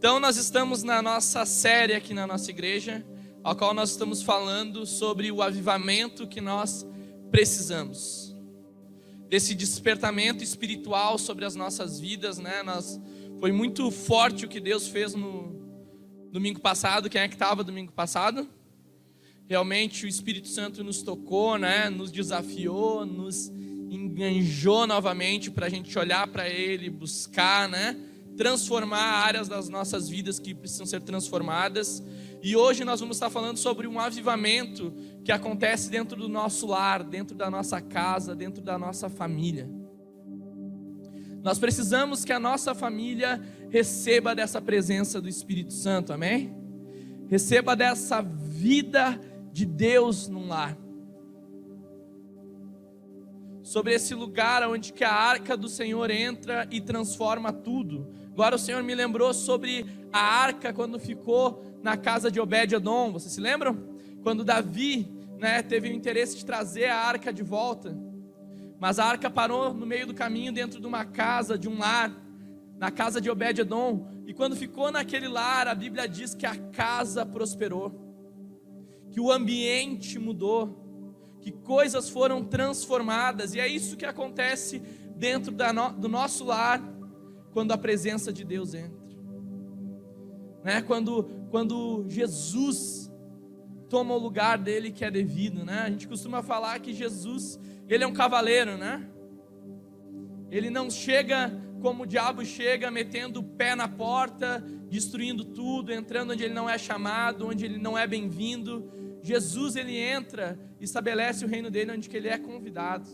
Então, nós estamos na nossa série aqui na nossa igreja, a qual nós estamos falando sobre o avivamento que nós precisamos. Desse despertamento espiritual sobre as nossas vidas, né? Nós, foi muito forte o que Deus fez no domingo passado. Quem é que estava domingo passado? Realmente o Espírito Santo nos tocou, né? Nos desafiou, nos enganjou novamente para a gente olhar para Ele, buscar, né? Transformar áreas das nossas vidas que precisam ser transformadas. E hoje nós vamos estar falando sobre um avivamento que acontece dentro do nosso lar, dentro da nossa casa, dentro da nossa família. Nós precisamos que a nossa família receba dessa presença do Espírito Santo, amém? Receba dessa vida de Deus no lar. Sobre esse lugar onde que a arca do Senhor entra e transforma tudo Agora o Senhor me lembrou sobre a arca quando ficou na casa de Obed-edom. Vocês se lembram? Quando Davi né, teve o interesse de trazer a arca de volta. Mas a arca parou no meio do caminho, dentro de uma casa, de um lar, na casa de Obed-edom. E quando ficou naquele lar, a Bíblia diz que a casa prosperou, que o ambiente mudou, que coisas foram transformadas. E é isso que acontece dentro no, do nosso lar quando a presença de Deus entra. Né? Quando, quando Jesus toma o lugar dele que é devido, né? A gente costuma falar que Jesus, ele é um cavaleiro, né? Ele não chega como o diabo chega, metendo o pé na porta, destruindo tudo, entrando onde ele não é chamado, onde ele não é bem-vindo. Jesus ele entra, estabelece o reino dele onde ele é convidado.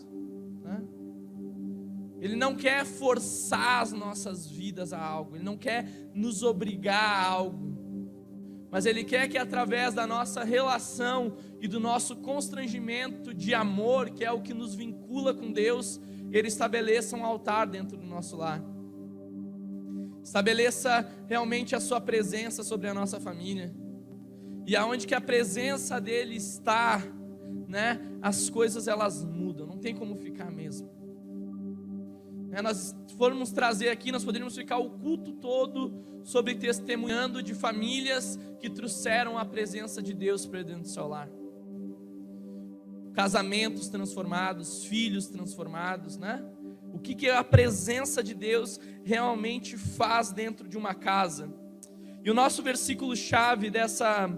Ele não quer forçar as nossas vidas a algo, Ele não quer nos obrigar a algo, mas Ele quer que através da nossa relação e do nosso constrangimento de amor, que é o que nos vincula com Deus, Ele estabeleça um altar dentro do nosso lar. Estabeleça realmente a Sua presença sobre a nossa família. E aonde que a presença dele está, né, as coisas elas mudam, não tem como ficar mesmo né, nós formos trazer aqui, nós poderíamos ficar o culto todo sobre testemunhando de famílias que trouxeram a presença de Deus para dentro do seu lar. Casamentos transformados, filhos transformados, né? O que, que a presença de Deus realmente faz dentro de uma casa. E o nosso versículo-chave dessa,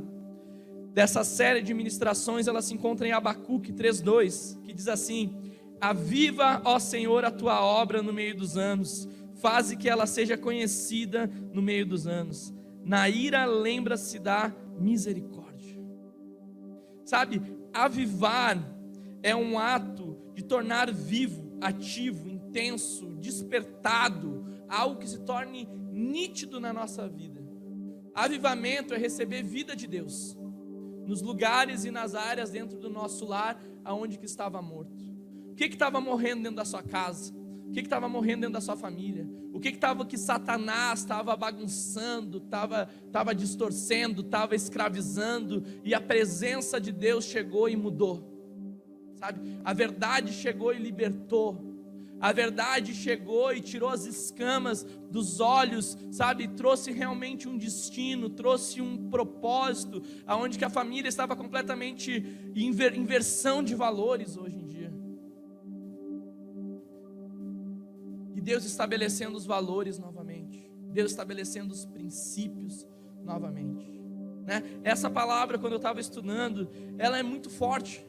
dessa série de ministrações, ela se encontra em Abacuque 3,2, que diz assim: Aviva, ó Senhor, a tua obra no meio dos anos, faze que ela seja conhecida no meio dos anos. Na ira lembra-se da misericórdia. Sabe, avivar é um ato de tornar vivo, ativo, intenso, despertado, algo que se torne nítido na nossa vida. Avivamento é receber vida de Deus nos lugares e nas áreas dentro do nosso lar aonde que estava morto que estava morrendo dentro da sua casa? O que estava morrendo dentro da sua família? O que estava que, que Satanás estava bagunçando, estava tava distorcendo, estava escravizando e a presença de Deus chegou e mudou? Sabe? A verdade chegou e libertou. A verdade chegou e tirou as escamas dos olhos, sabe? Trouxe realmente um destino, trouxe um propósito, aonde que a família estava completamente em inversão de valores hoje em dia. Deus estabelecendo os valores novamente, Deus estabelecendo os princípios novamente. Né? Essa palavra, quando eu estava estudando, ela é muito forte,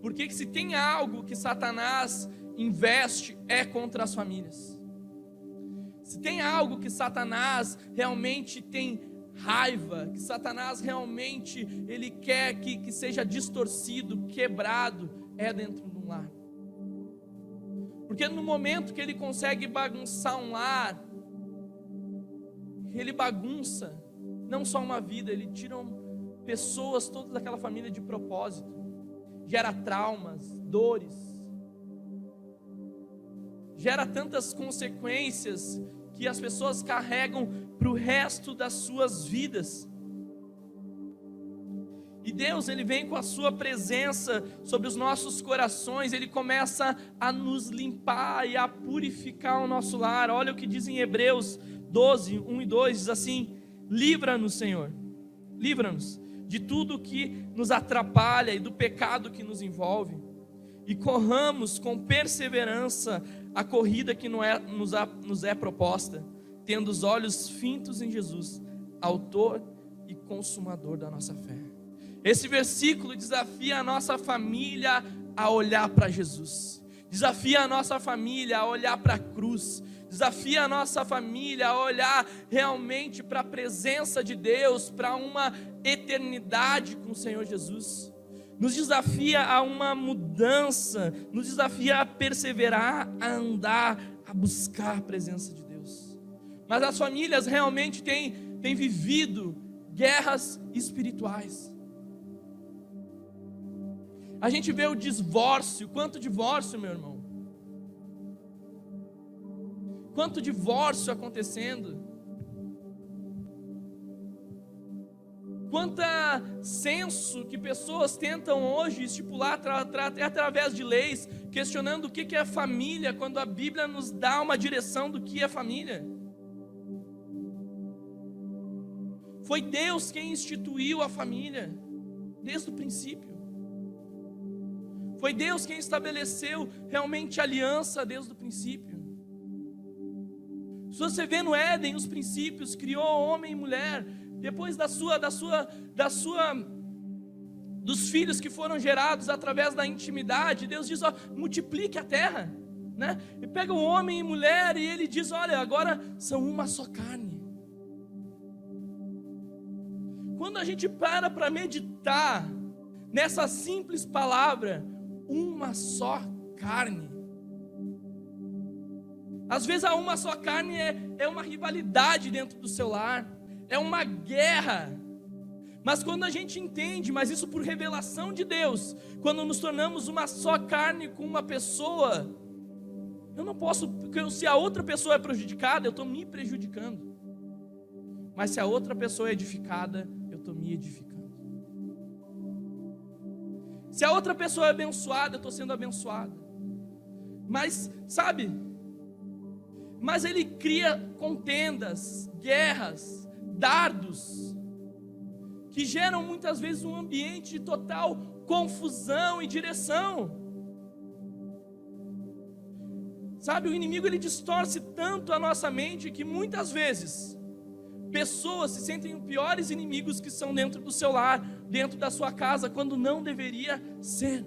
porque se tem algo que Satanás investe é contra as famílias. Se tem algo que Satanás realmente tem raiva, que Satanás realmente ele quer que, que seja distorcido, quebrado, é dentro de um lar. Porque no momento que ele consegue bagunçar um lar, ele bagunça não só uma vida, ele tira pessoas todas daquela família de propósito, gera traumas, dores, gera tantas consequências que as pessoas carregam para o resto das suas vidas. E Deus, ele vem com a sua presença sobre os nossos corações, ele começa a nos limpar e a purificar o nosso lar. Olha o que diz em Hebreus 12, 1 e 2 diz assim: Livra-nos, Senhor, livra-nos de tudo que nos atrapalha e do pecado que nos envolve, e corramos com perseverança a corrida que é, nos, nos é proposta, tendo os olhos fintos em Jesus, Autor e Consumador da nossa fé. Esse versículo desafia a nossa família a olhar para Jesus, desafia a nossa família a olhar para a cruz, desafia a nossa família a olhar realmente para a presença de Deus, para uma eternidade com o Senhor Jesus. Nos desafia a uma mudança, nos desafia a perseverar, a andar, a buscar a presença de Deus. Mas as famílias realmente têm, têm vivido guerras espirituais. A gente vê o divórcio, quanto divórcio, meu irmão? Quanto divórcio acontecendo. Quanta senso que pessoas tentam hoje estipular até através de leis, questionando o que é família, quando a Bíblia nos dá uma direção do que é família. Foi Deus quem instituiu a família, desde o princípio. Foi Deus quem estabeleceu realmente aliança desde o princípio. Se você vê no Éden os princípios, criou homem e mulher, depois da sua, da sua, da sua, dos filhos que foram gerados através da intimidade, Deus diz: ó, multiplique a terra, né? E pega o homem e mulher e ele diz: olha, agora são uma só carne. Quando a gente para para meditar nessa simples palavra, uma só carne, às vezes a uma só carne é, é uma rivalidade dentro do seu lar, é uma guerra. Mas quando a gente entende, mas isso por revelação de Deus, quando nos tornamos uma só carne com uma pessoa, eu não posso, se a outra pessoa é prejudicada, eu estou me prejudicando. Mas se a outra pessoa é edificada, eu estou me edificando. Se a outra pessoa é abençoada, eu estou sendo abençoado. Mas, sabe, mas ele cria contendas, guerras, dardos, que geram muitas vezes um ambiente de total confusão e direção. Sabe, o inimigo ele distorce tanto a nossa mente que muitas vezes pessoas se sentem piores inimigos que são dentro do seu lar, dentro da sua casa, quando não deveria ser.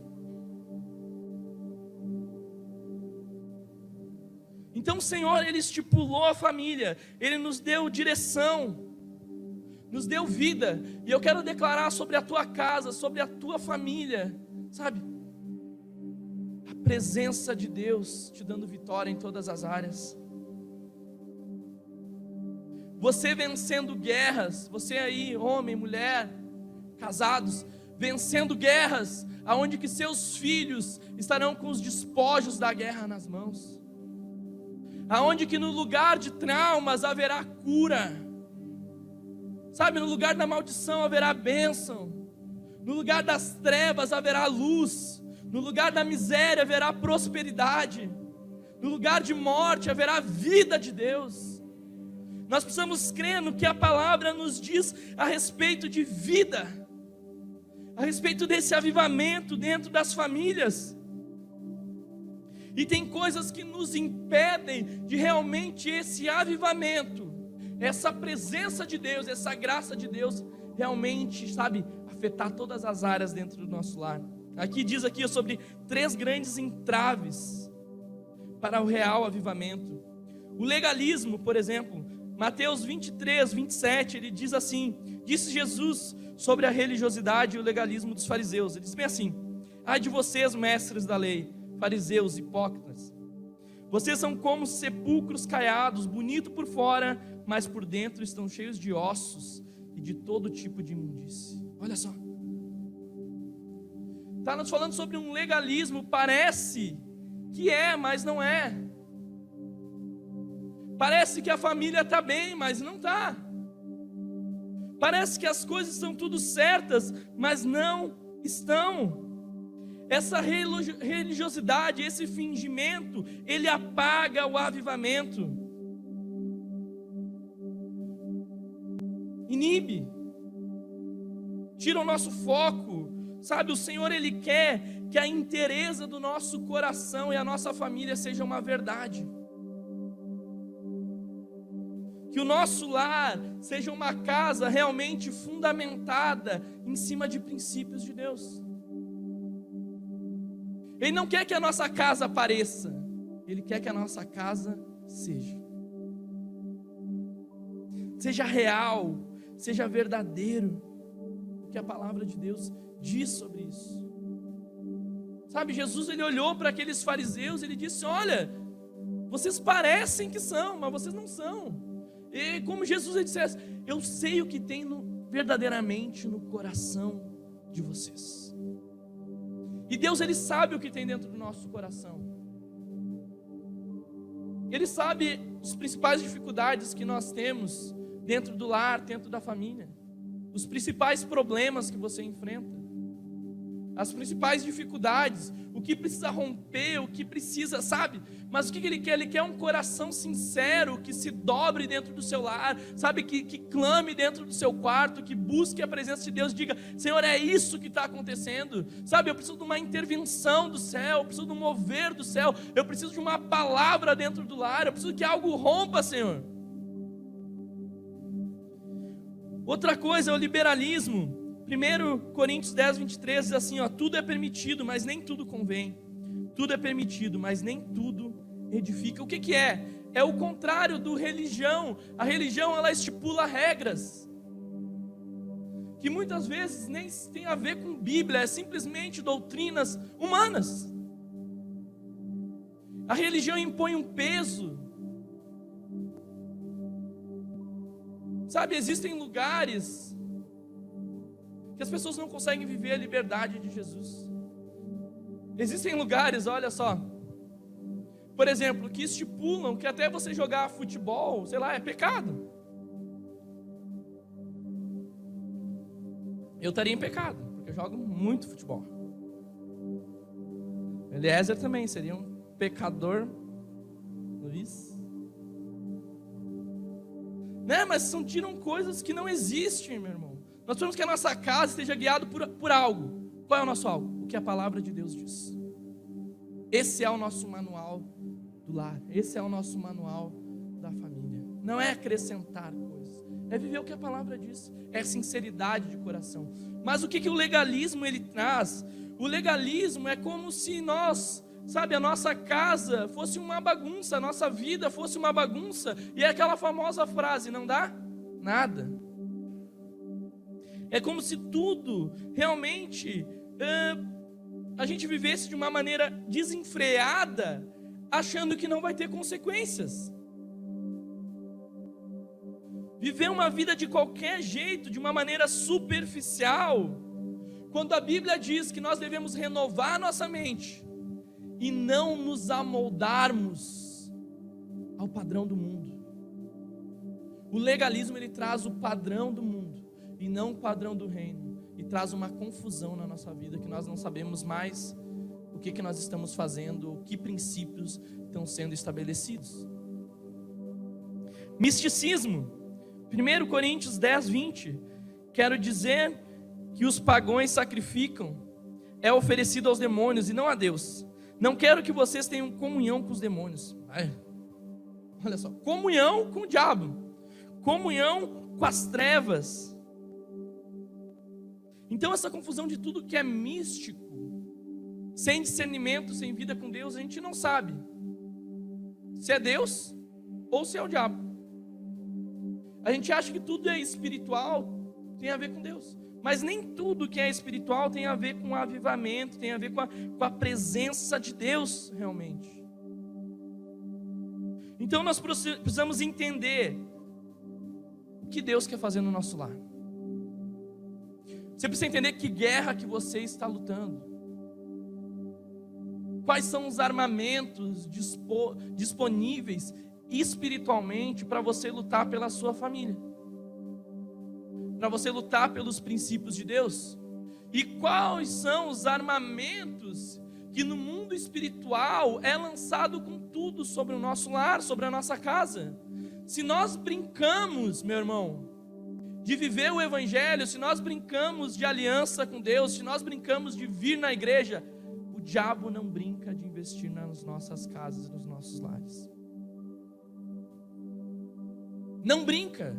Então o Senhor, Ele estipulou a família, Ele nos deu direção, nos deu vida, e eu quero declarar sobre a tua casa, sobre a tua família, sabe? A presença de Deus te dando vitória em todas as áreas. Você vencendo guerras, você aí, homem, mulher, casados, vencendo guerras, aonde que seus filhos estarão com os despojos da guerra nas mãos aonde que no lugar de traumas haverá cura. Sabe, no lugar da maldição haverá bênção. No lugar das trevas haverá luz. No lugar da miséria haverá prosperidade. No lugar de morte haverá vida de Deus. Nós precisamos crer no que a palavra nos diz a respeito de vida, a respeito desse avivamento dentro das famílias. E tem coisas que nos impedem de realmente esse avivamento, essa presença de Deus, essa graça de Deus realmente, sabe, afetar todas as áreas dentro do nosso lar. Aqui diz aqui sobre três grandes entraves para o real avivamento. O legalismo, por exemplo, Mateus 23, 27, ele diz assim: Disse Jesus sobre a religiosidade e o legalismo dos fariseus. Ele diz bem assim: Ai de vocês, mestres da lei, fariseus hipócritas. Vocês são como sepulcros caiados, bonito por fora, mas por dentro estão cheios de ossos e de todo tipo de imundície. Olha só. Está nos falando sobre um legalismo, parece que é, mas não é. Parece que a família está bem, mas não está. Parece que as coisas estão tudo certas, mas não estão. Essa religiosidade, esse fingimento, ele apaga o avivamento. inibe, tira o nosso foco. Sabe, o Senhor, Ele quer que a inteireza do nosso coração e a nossa família seja uma verdade. Que o nosso lar seja uma casa realmente fundamentada em cima de princípios de Deus. Ele não quer que a nossa casa pareça, Ele quer que a nossa casa seja. Seja real, seja verdadeiro, o que a palavra de Deus diz sobre isso. Sabe, Jesus ele olhou para aqueles fariseus, ele disse: Olha, vocês parecem que são, mas vocês não são. Como Jesus dissesse: Eu sei o que tem no, verdadeiramente no coração de vocês. E Deus ele sabe o que tem dentro do nosso coração. Ele sabe as principais dificuldades que nós temos dentro do lar, dentro da família. Os principais problemas que você enfrenta. As principais dificuldades, o que precisa romper, o que precisa, sabe? Mas o que ele quer? Ele quer um coração sincero, que se dobre dentro do seu lar, sabe? Que, que clame dentro do seu quarto, que busque a presença de Deus, diga: Senhor, é isso que está acontecendo, sabe? Eu preciso de uma intervenção do céu, eu preciso de um mover do céu, eu preciso de uma palavra dentro do lar, eu preciso que algo rompa, Senhor. Outra coisa é o liberalismo. 1 Coríntios 10, 23 diz assim: ó, tudo é permitido, mas nem tudo convém. Tudo é permitido, mas nem tudo edifica. O que, que é? É o contrário do religião. A religião ela estipula regras que muitas vezes nem tem a ver com Bíblia, é simplesmente doutrinas humanas. A religião impõe um peso. Sabe, existem lugares que as pessoas não conseguem viver a liberdade de Jesus. Existem lugares, olha só, por exemplo, que estipulam que até você jogar futebol, sei lá, é pecado. Eu estaria em pecado, porque eu jogo muito futebol. Eliezer também seria um pecador. Luiz. Né? Mas são, tiram coisas que não existem, meu irmão. Nós precisamos que a nossa casa esteja guiada por, por algo. Qual é o nosso algo? O que a palavra de Deus diz. Esse é o nosso manual do lar. Esse é o nosso manual da família. Não é acrescentar coisas. É viver o que a palavra diz. É sinceridade de coração. Mas o que, que o legalismo ele traz? O legalismo é como se nós, sabe, a nossa casa fosse uma bagunça, a nossa vida fosse uma bagunça. E é aquela famosa frase: não dá nada. É como se tudo realmente a gente vivesse de uma maneira desenfreada, achando que não vai ter consequências. Viver uma vida de qualquer jeito, de uma maneira superficial, quando a Bíblia diz que nós devemos renovar nossa mente e não nos amoldarmos ao padrão do mundo. O legalismo ele traz o padrão do mundo e não o padrão do reino e traz uma confusão na nossa vida que nós não sabemos mais o que, que nós estamos fazendo, que princípios estão sendo estabelecidos. Misticismo, 1 Coríntios 10, 20. Quero dizer que os pagões sacrificam, é oferecido aos demônios e não a Deus. Não quero que vocês tenham comunhão com os demônios. Olha só, comunhão com o diabo, comunhão com as trevas. Então, essa confusão de tudo que é místico, sem discernimento, sem vida com Deus, a gente não sabe se é Deus ou se é o diabo. A gente acha que tudo é espiritual, tem a ver com Deus. Mas nem tudo que é espiritual tem a ver com o avivamento, tem a ver com a, com a presença de Deus realmente. Então nós precisamos entender o que Deus quer fazer no nosso lar. Você precisa entender que guerra que você está lutando. Quais são os armamentos disponíveis espiritualmente para você lutar pela sua família? Para você lutar pelos princípios de Deus? E quais são os armamentos que no mundo espiritual é lançado com tudo sobre o nosso lar, sobre a nossa casa? Se nós brincamos, meu irmão, de viver o Evangelho, se nós brincamos de aliança com Deus, se nós brincamos de vir na igreja, o diabo não brinca de investir nas nossas casas, nos nossos lares. Não brinca.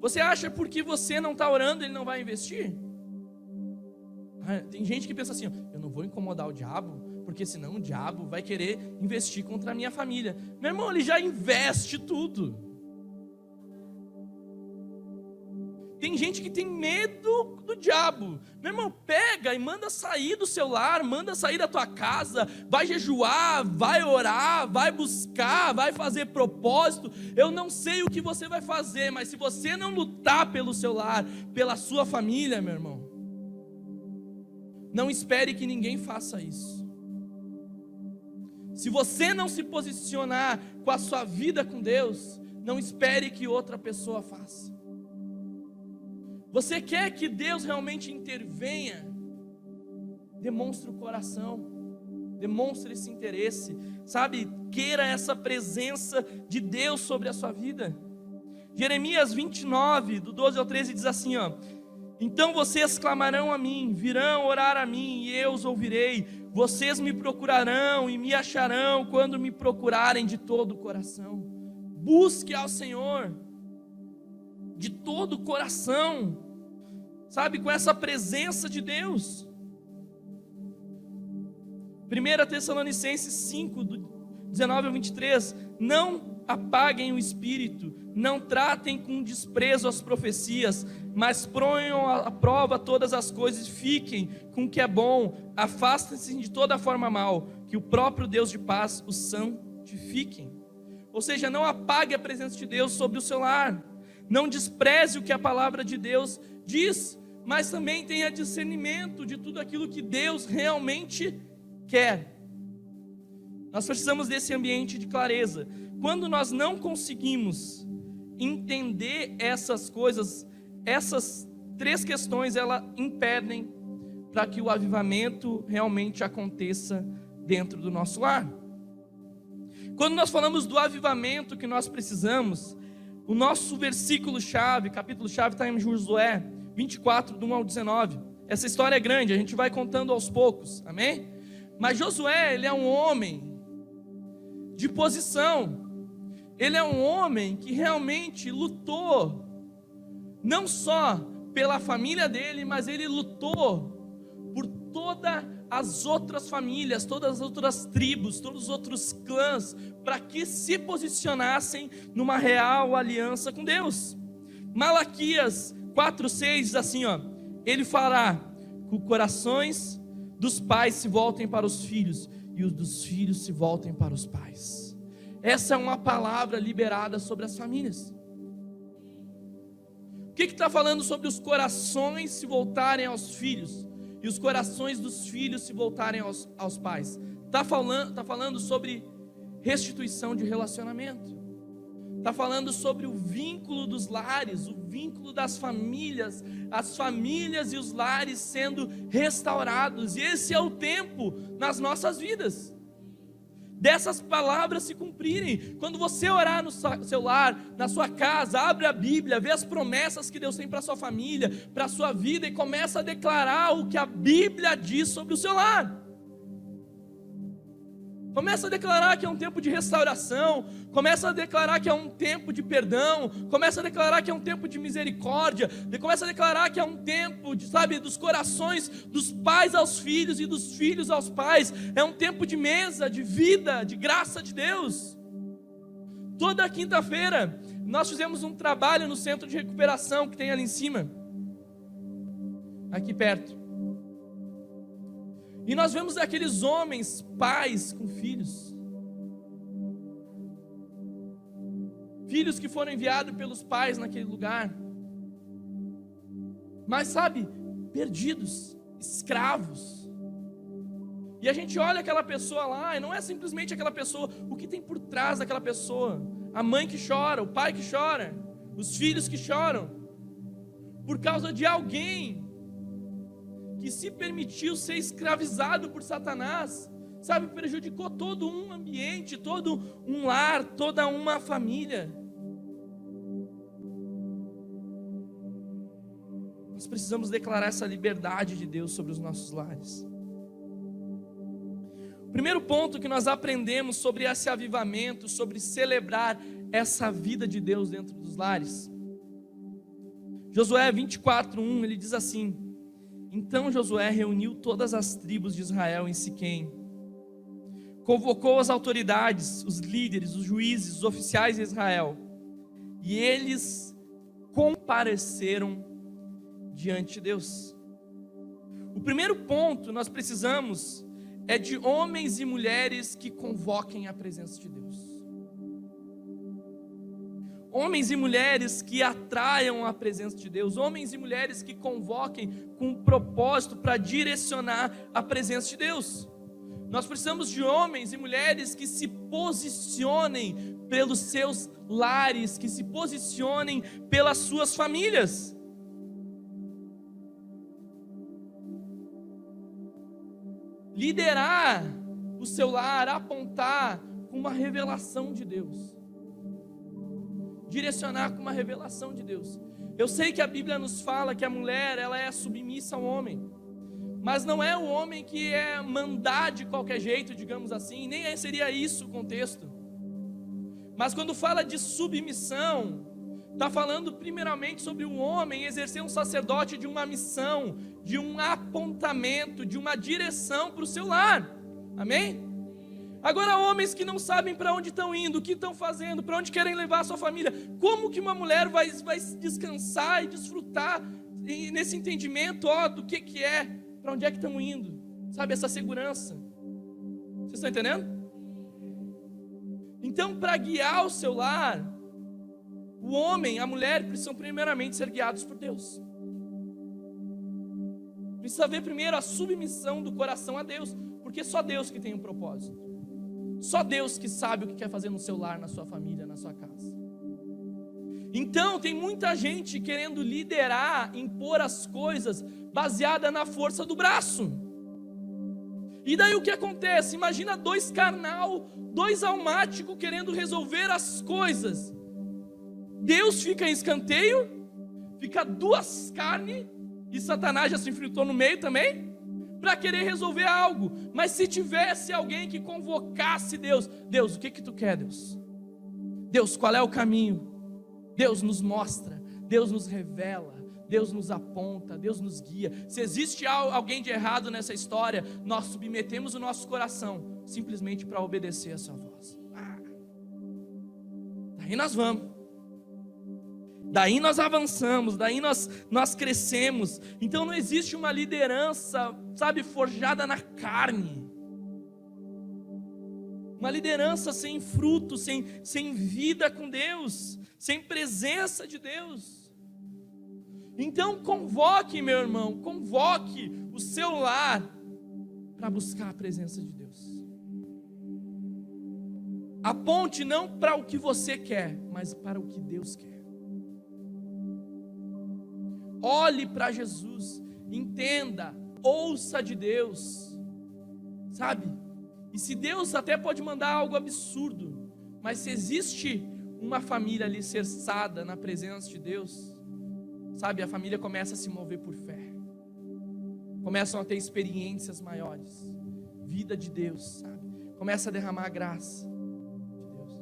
Você acha porque você não está orando, ele não vai investir? Ah, tem gente que pensa assim: eu não vou incomodar o diabo, porque senão o diabo vai querer investir contra a minha família. Meu irmão, ele já investe tudo. Tem gente que tem medo do diabo. Meu irmão, pega e manda sair do seu lar, manda sair da tua casa, vai jejuar, vai orar, vai buscar, vai fazer propósito. Eu não sei o que você vai fazer, mas se você não lutar pelo seu lar, pela sua família, meu irmão, não espere que ninguém faça isso. Se você não se posicionar com a sua vida com Deus, não espere que outra pessoa faça. Você quer que Deus realmente intervenha? Demonstre o coração, demonstre esse interesse, sabe? Queira essa presença de Deus sobre a sua vida. Jeremias 29, do 12 ao 13, diz assim: ó, Então vocês clamarão a mim, virão orar a mim, e eu os ouvirei. Vocês me procurarão e me acharão quando me procurarem de todo o coração. Busque ao Senhor de todo o coração, sabe, com essa presença de Deus. 1 Tessalonicenses 5, do 19 ao 23, não apaguem o espírito, não tratem com desprezo as profecias, mas ponham à prova todas as coisas, fiquem com o que é bom, afastem-se de toda forma mal, que o próprio Deus de paz os santifiquem. Ou seja, não apague a presença de Deus sobre o seu lar. Não despreze o que a palavra de Deus diz, mas também tenha discernimento de tudo aquilo que Deus realmente quer. Nós precisamos desse ambiente de clareza. Quando nós não conseguimos entender essas coisas, essas três questões, elas impedem para que o avivamento realmente aconteça dentro do nosso lar. Quando nós falamos do avivamento que nós precisamos, o nosso versículo-chave, capítulo-chave está em Josué 24, do 1 ao 19. Essa história é grande, a gente vai contando aos poucos, amém? Mas Josué, ele é um homem de posição, ele é um homem que realmente lutou, não só pela família dele, mas ele lutou por toda as outras famílias, todas as outras tribos, todos os outros clãs, para que se posicionassem numa real aliança com Deus. Malaquias 4:6 diz assim, ó: Ele fará que os corações dos pais se voltem para os filhos e os dos filhos se voltem para os pais. Essa é uma palavra liberada sobre as famílias. O que está falando sobre os corações se voltarem aos filhos? E os corações dos filhos se voltarem aos, aos pais. Está falando, tá falando sobre restituição de relacionamento. Está falando sobre o vínculo dos lares, o vínculo das famílias, as famílias e os lares sendo restaurados. E esse é o tempo nas nossas vidas dessas palavras se cumprirem. Quando você orar no seu lar, na sua casa, abre a Bíblia, vê as promessas que Deus tem para sua família, para sua vida e começa a declarar o que a Bíblia diz sobre o seu lar. Começa a declarar que é um tempo de restauração, começa a declarar que é um tempo de perdão, começa a declarar que é um tempo de misericórdia, começa a declarar que é um tempo, de, sabe, dos corações dos pais aos filhos e dos filhos aos pais. É um tempo de mesa, de vida, de graça de Deus. Toda quinta-feira nós fizemos um trabalho no centro de recuperação que tem ali em cima, aqui perto. E nós vemos aqueles homens, pais com filhos. Filhos que foram enviados pelos pais naquele lugar. Mas sabe, perdidos, escravos. E a gente olha aquela pessoa lá, e não é simplesmente aquela pessoa, o que tem por trás daquela pessoa? A mãe que chora, o pai que chora, os filhos que choram, por causa de alguém que se permitiu ser escravizado por Satanás, sabe, prejudicou todo um ambiente, todo um lar, toda uma família. Nós precisamos declarar essa liberdade de Deus sobre os nossos lares. O primeiro ponto que nós aprendemos sobre esse avivamento, sobre celebrar essa vida de Deus dentro dos lares. Josué 24:1, ele diz assim: Então Josué reuniu todas as tribos de Israel em Siquém. Convocou as autoridades, os líderes, os juízes, os oficiais de Israel, e eles compareceram diante de Deus. O primeiro ponto nós precisamos é de homens e mulheres que convoquem a presença de Deus. Homens e mulheres que atraiam a presença de Deus, homens e mulheres que convoquem com um propósito para direcionar a presença de Deus. Nós precisamos de homens e mulheres que se posicionem pelos seus lares, que se posicionem pelas suas famílias. liderar o seu lar, apontar com uma revelação de Deus. Direcionar com uma revelação de Deus. Eu sei que a Bíblia nos fala que a mulher, ela é submissa ao homem. Mas não é o homem que é mandar de qualquer jeito, digamos assim, nem seria isso o contexto. Mas quando fala de submissão, está falando primeiramente sobre o homem exercer um sacerdote de uma missão, de um apontamento, de uma direção para o seu lar. Amém? Agora, homens que não sabem para onde estão indo, o que estão fazendo, para onde querem levar a sua família, como que uma mulher vai, vai descansar e desfrutar nesse entendimento ó, do que, que é, para onde é que estão indo, sabe, essa segurança. Vocês estão entendendo? Então, para guiar o seu lar, o homem, a mulher precisam primeiramente ser guiados por Deus. Precisa ver primeiro a submissão do coração a Deus, porque só Deus que tem um propósito. Só Deus que sabe o que quer fazer no seu lar, na sua família, na sua casa. Então, tem muita gente querendo liderar, impor as coisas baseada na força do braço. E daí o que acontece? Imagina dois carnal, dois almáticos querendo resolver as coisas. Deus fica em escanteio, fica duas carnes, e Satanás já se infiltrou no meio também, para querer resolver algo. Mas se tivesse alguém que convocasse Deus, Deus, o que que tu quer, Deus? Deus, qual é o caminho? Deus nos mostra, Deus nos revela, Deus nos aponta, Deus nos guia. Se existe alguém de errado nessa história, nós submetemos o nosso coração simplesmente para obedecer a sua voz. Ah. Daí nós vamos. Daí nós avançamos, daí nós, nós crescemos. Então não existe uma liderança, sabe, forjada na carne. Uma liderança sem fruto, sem, sem vida com Deus, sem presença de Deus. Então convoque, meu irmão, convoque o seu lar para buscar a presença de Deus. Aponte não para o que você quer, mas para o que Deus quer. Olhe para Jesus, entenda, ouça de Deus, sabe? E se Deus até pode mandar algo absurdo, mas se existe uma família alicerçada na presença de Deus, sabe, a família começa a se mover por fé, começam a ter experiências maiores, vida de Deus, sabe? Começa a derramar a graça de Deus.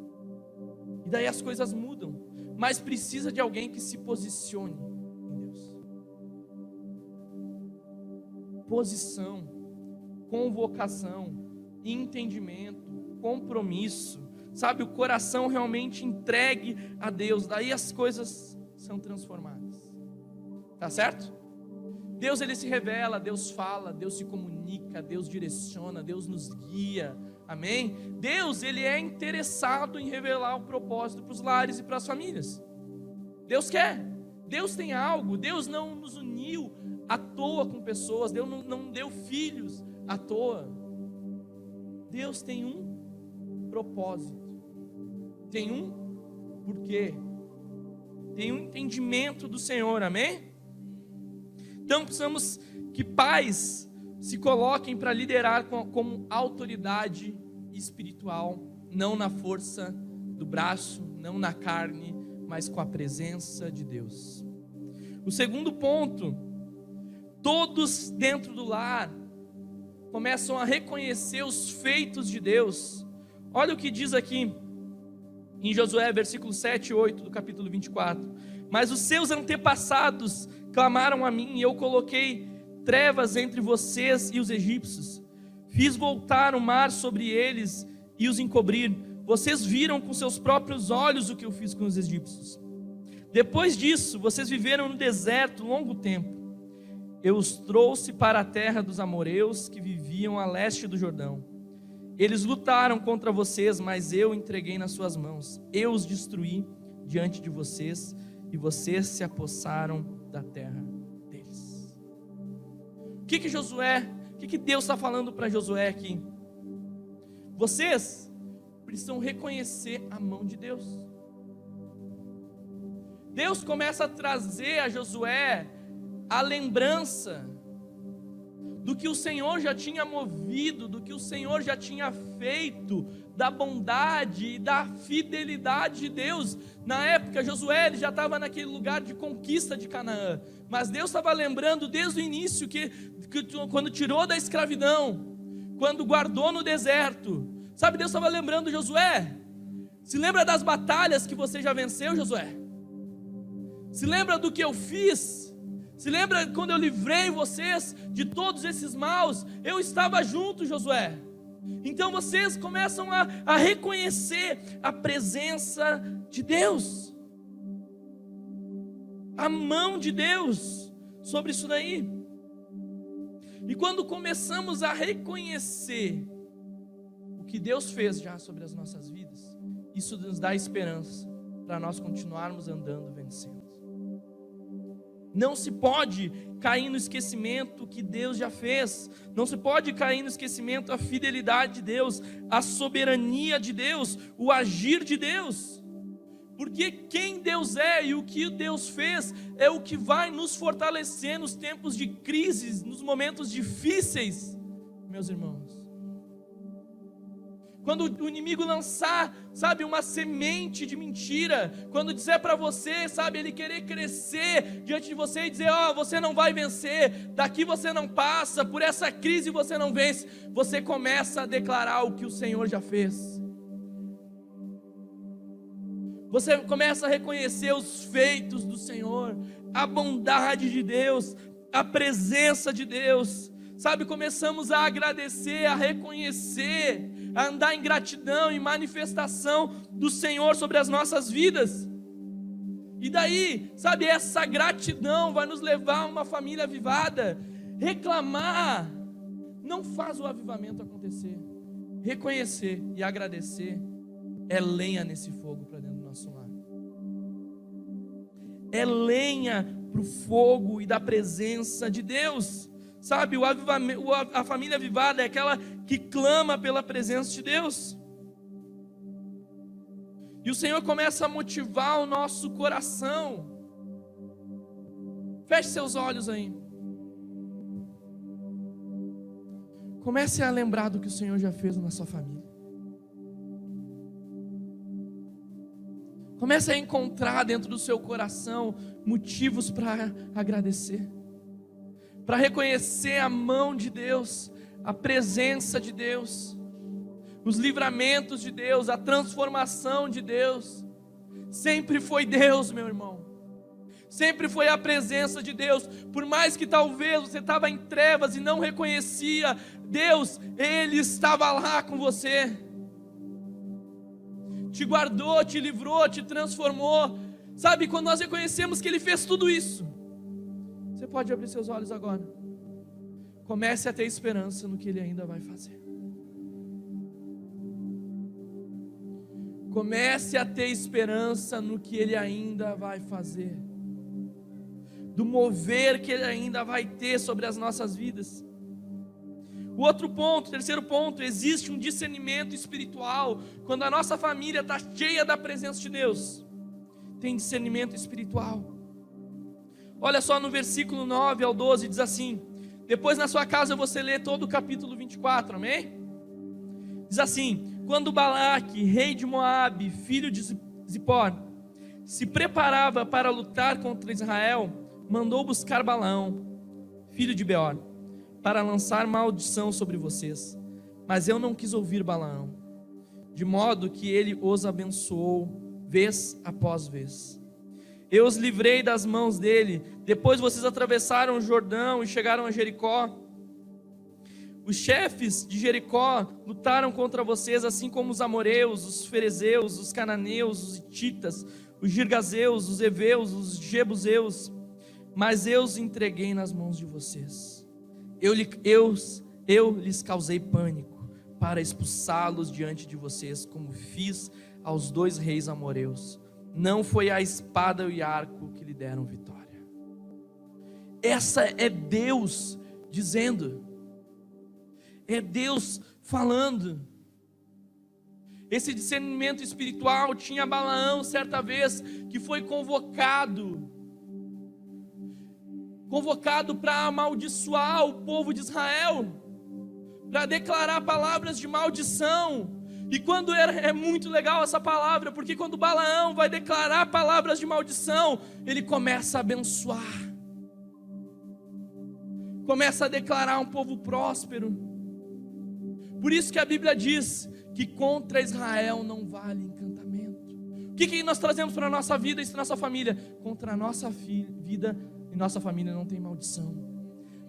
E daí as coisas mudam, mas precisa de alguém que se posicione posição, convocação, entendimento, compromisso, sabe, o coração realmente entregue a Deus, daí as coisas são transformadas. Tá certo? Deus ele se revela, Deus fala, Deus se comunica, Deus direciona, Deus nos guia. Amém? Deus ele é interessado em revelar o propósito para os lares e para as famílias. Deus quer. Deus tem algo. Deus não nos uniu à toa com pessoas, Deus não, não deu filhos à toa. Deus tem um propósito, tem um porquê, tem um entendimento do Senhor, amém? Então precisamos que pais se coloquem para liderar como autoridade espiritual, não na força do braço, não na carne, mas com a presença de Deus. O segundo ponto Todos dentro do lar começam a reconhecer os feitos de Deus. Olha o que diz aqui em Josué, versículo 7 e 8 do capítulo 24. Mas os seus antepassados clamaram a mim, e eu coloquei trevas entre vocês e os egípcios. Fiz voltar o mar sobre eles e os encobrir. Vocês viram com seus próprios olhos o que eu fiz com os egípcios. Depois disso, vocês viveram no deserto longo tempo. Eu os trouxe para a terra dos amorreus que viviam a leste do Jordão. Eles lutaram contra vocês, mas eu entreguei nas suas mãos. Eu os destruí diante de vocês e vocês se apossaram da terra deles. O que que Josué, o que que Deus está falando para Josué aqui? Vocês precisam reconhecer a mão de Deus. Deus começa a trazer a Josué a lembrança do que o Senhor já tinha movido, do que o Senhor já tinha feito, da bondade e da fidelidade de Deus. Na época, Josué já estava naquele lugar de conquista de Canaã, mas Deus estava lembrando desde o início que, que quando tirou da escravidão, quando guardou no deserto, sabe, Deus estava lembrando Josué. Se lembra das batalhas que você já venceu, Josué? Se lembra do que eu fiz? Se lembra quando eu livrei vocês de todos esses maus? Eu estava junto, Josué. Então vocês começam a, a reconhecer a presença de Deus, a mão de Deus sobre isso daí. E quando começamos a reconhecer o que Deus fez já sobre as nossas vidas, isso nos dá esperança para nós continuarmos andando vencendo. Não se pode cair no esquecimento que Deus já fez. Não se pode cair no esquecimento a fidelidade de Deus, a soberania de Deus, o agir de Deus. Porque quem Deus é e o que Deus fez é o que vai nos fortalecer nos tempos de crises, nos momentos difíceis, meus irmãos. Quando o inimigo lançar, sabe, uma semente de mentira, quando dizer para você, sabe, ele querer crescer diante de você e dizer: Ó, oh, você não vai vencer, daqui você não passa, por essa crise você não vence, você começa a declarar o que o Senhor já fez. Você começa a reconhecer os feitos do Senhor, a bondade de Deus, a presença de Deus. Sabe, começamos a agradecer, a reconhecer a andar em gratidão e manifestação do Senhor sobre as nossas vidas. E daí, sabe, essa gratidão vai nos levar a uma família avivada. Reclamar não faz o avivamento acontecer. Reconhecer e agradecer é lenha nesse fogo para dentro do nosso lar. É lenha para o fogo e da presença de Deus. Sabe, o a família avivada é aquela que clama pela presença de Deus. E o Senhor começa a motivar o nosso coração. Feche seus olhos aí. Comece a lembrar do que o Senhor já fez na sua família. Comece a encontrar dentro do seu coração motivos para agradecer para reconhecer a mão de Deus, a presença de Deus, os livramentos de Deus, a transformação de Deus. Sempre foi Deus, meu irmão. Sempre foi a presença de Deus. Por mais que talvez você estava em trevas e não reconhecia Deus, Ele estava lá com você. Te guardou, te livrou, te transformou. Sabe, quando nós reconhecemos que Ele fez tudo isso, você pode abrir seus olhos agora. Comece a ter esperança no que Ele ainda vai fazer. Comece a ter esperança no que Ele ainda vai fazer, do mover que Ele ainda vai ter sobre as nossas vidas. O outro ponto, terceiro ponto, existe um discernimento espiritual. Quando a nossa família está cheia da presença de Deus, tem discernimento espiritual. Olha só no versículo 9 ao 12, diz assim: Depois na sua casa você lê todo o capítulo 24, amém? Diz assim: Quando Balaque, rei de Moabe, filho de Zippor, se preparava para lutar contra Israel, mandou buscar Balaão, filho de Beor, para lançar maldição sobre vocês. Mas eu não quis ouvir Balaão, de modo que ele os abençoou vez após vez. Eu os livrei das mãos dele. Depois vocês atravessaram o Jordão e chegaram a Jericó. Os chefes de Jericó lutaram contra vocês, assim como os amoreus, os ferezeus, os cananeus, os ititas, os girgazeus, os heveus, os jebuseus. Mas eu os entreguei nas mãos de vocês. Eu, eu, eu lhes causei pânico para expulsá-los diante de vocês, como fiz aos dois reis amoreus. Não foi a espada e arco que lhe deram vitória. Essa é Deus dizendo é Deus falando. Esse discernimento espiritual tinha Balaão certa vez que foi convocado convocado para amaldiçoar o povo de Israel, para declarar palavras de maldição. E quando era, é muito legal essa palavra, porque quando Balaão vai declarar palavras de maldição, ele começa a abençoar, começa a declarar um povo próspero. Por isso que a Bíblia diz que contra Israel não vale encantamento. O que, que nós trazemos para a nossa vida e para a nossa família? Contra a nossa vida e nossa família não tem maldição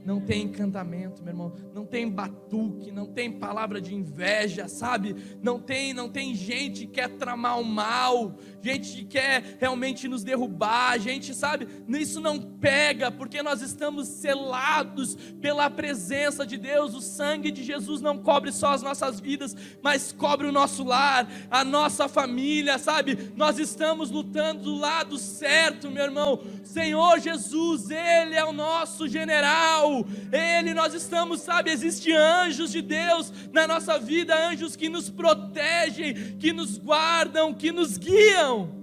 não tem encantamento, meu irmão, não tem batuque, não tem palavra de inveja, sabe? Não tem, não tem gente que quer tramar o mal, gente que quer realmente nos derrubar, gente, sabe? Isso não pega, porque nós estamos selados pela presença de Deus. O sangue de Jesus não cobre só as nossas vidas, mas cobre o nosso lar, a nossa família, sabe? Nós estamos lutando do lado certo, meu irmão. Senhor Jesus, ele é o nosso general ele, nós estamos, sabe, existe anjos de Deus na nossa vida, anjos que nos protegem, que nos guardam, que nos guiam.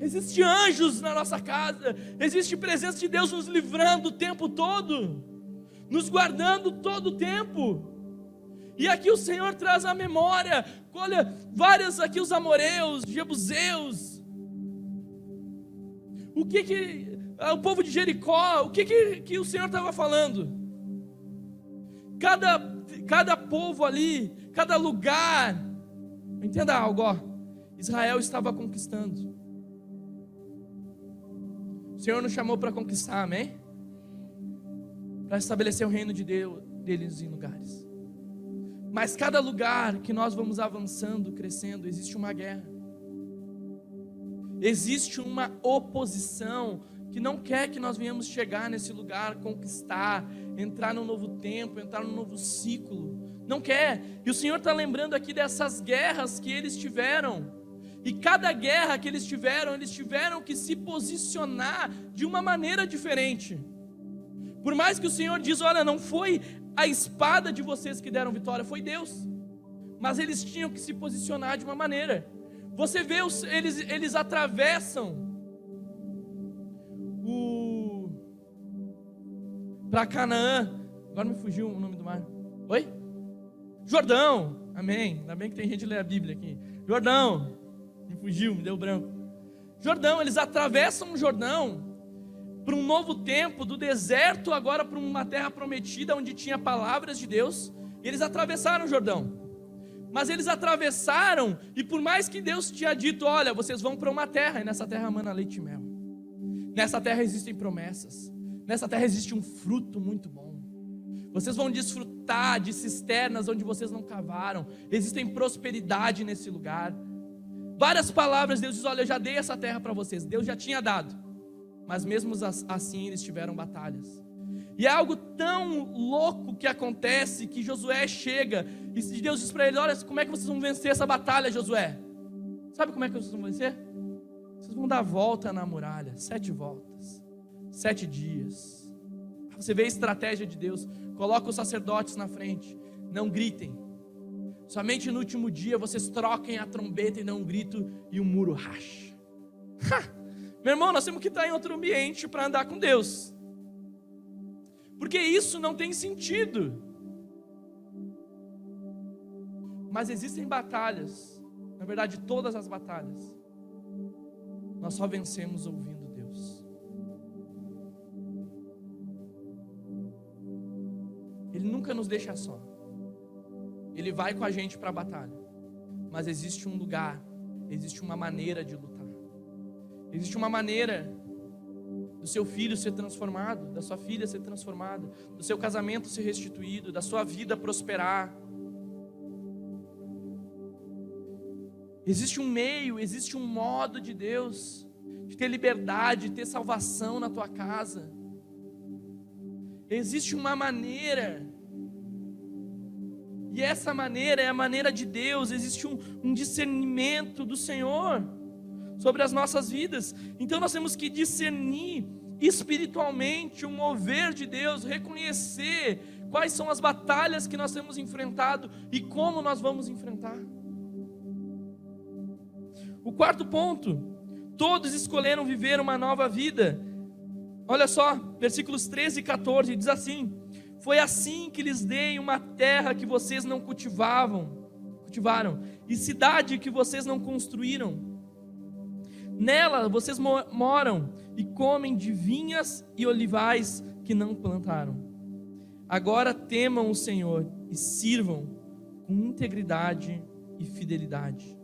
Existe anjos na nossa casa, existe presença de Deus nos livrando o tempo todo, nos guardando todo o tempo. E aqui o Senhor traz a memória, olha, várias aqui os amoreus, jebuseus. O que que o povo de Jericó, o que, que, que o Senhor estava falando? Cada, cada povo ali, cada lugar, entenda algo, ó, Israel estava conquistando. O Senhor nos chamou para conquistar, amém? Para estabelecer o reino de Deus deles em lugares. Mas cada lugar que nós vamos avançando, crescendo, existe uma guerra. Existe uma oposição que não quer que nós venhamos chegar nesse lugar, conquistar, entrar num novo tempo, entrar num novo ciclo. Não quer. E o Senhor está lembrando aqui dessas guerras que eles tiveram. E cada guerra que eles tiveram, eles tiveram que se posicionar de uma maneira diferente. Por mais que o Senhor diz, olha, não foi a espada de vocês que deram vitória, foi Deus. Mas eles tinham que se posicionar de uma maneira. Você vê, eles, eles atravessam para Canaã. Agora me fugiu o nome do mar. Oi? Jordão. Amém. Ainda bem que tem gente que lê a Bíblia aqui. Jordão. Me fugiu, me deu branco. Jordão, eles atravessam o Jordão para um novo tempo, do deserto agora para uma terra prometida onde tinha palavras de Deus. Eles atravessaram o Jordão. Mas eles atravessaram, e por mais que Deus tinha dito: Olha, vocês vão para uma terra, e nessa terra mana leite e mel. Nessa terra existem promessas. Nessa terra existe um fruto muito bom. Vocês vão desfrutar de cisternas onde vocês não cavaram. Existem prosperidade nesse lugar. Várias palavras, Deus diz: Olha, eu já dei essa terra para vocês. Deus já tinha dado. Mas mesmo assim eles tiveram batalhas. E é algo tão louco que acontece que Josué chega e Deus diz para ele: Olha, como é que vocês vão vencer essa batalha, Josué? Sabe como é que vocês vão vencer? Vocês vão dar volta na muralha, sete voltas sete dias. Você vê a estratégia de Deus. Coloca os sacerdotes na frente. Não gritem. Somente no último dia vocês troquem a trombeta e dão um grito e o muro racha. Meu irmão, nós temos que estar em outro ambiente para andar com Deus. Porque isso não tem sentido. Mas existem batalhas, na verdade, todas as batalhas, nós só vencemos ouvindo nunca nos deixa só. Ele vai com a gente para a batalha. Mas existe um lugar, existe uma maneira de lutar. Existe uma maneira do seu filho ser transformado, da sua filha ser transformada, do seu casamento ser restituído, da sua vida prosperar. Existe um meio, existe um modo de Deus de ter liberdade, de ter salvação na tua casa. Existe uma maneira, e essa maneira é a maneira de Deus, existe um, um discernimento do Senhor sobre as nossas vidas. Então nós temos que discernir espiritualmente o mover de Deus, reconhecer quais são as batalhas que nós temos enfrentado e como nós vamos enfrentar. O quarto ponto, todos escolheram viver uma nova vida. Olha só, versículos 13 e 14 diz assim: Foi assim que lhes dei uma terra que vocês não cultivavam, cultivaram, e cidade que vocês não construíram. Nela vocês moram e comem de vinhas e olivais que não plantaram. Agora temam o Senhor e sirvam com integridade e fidelidade.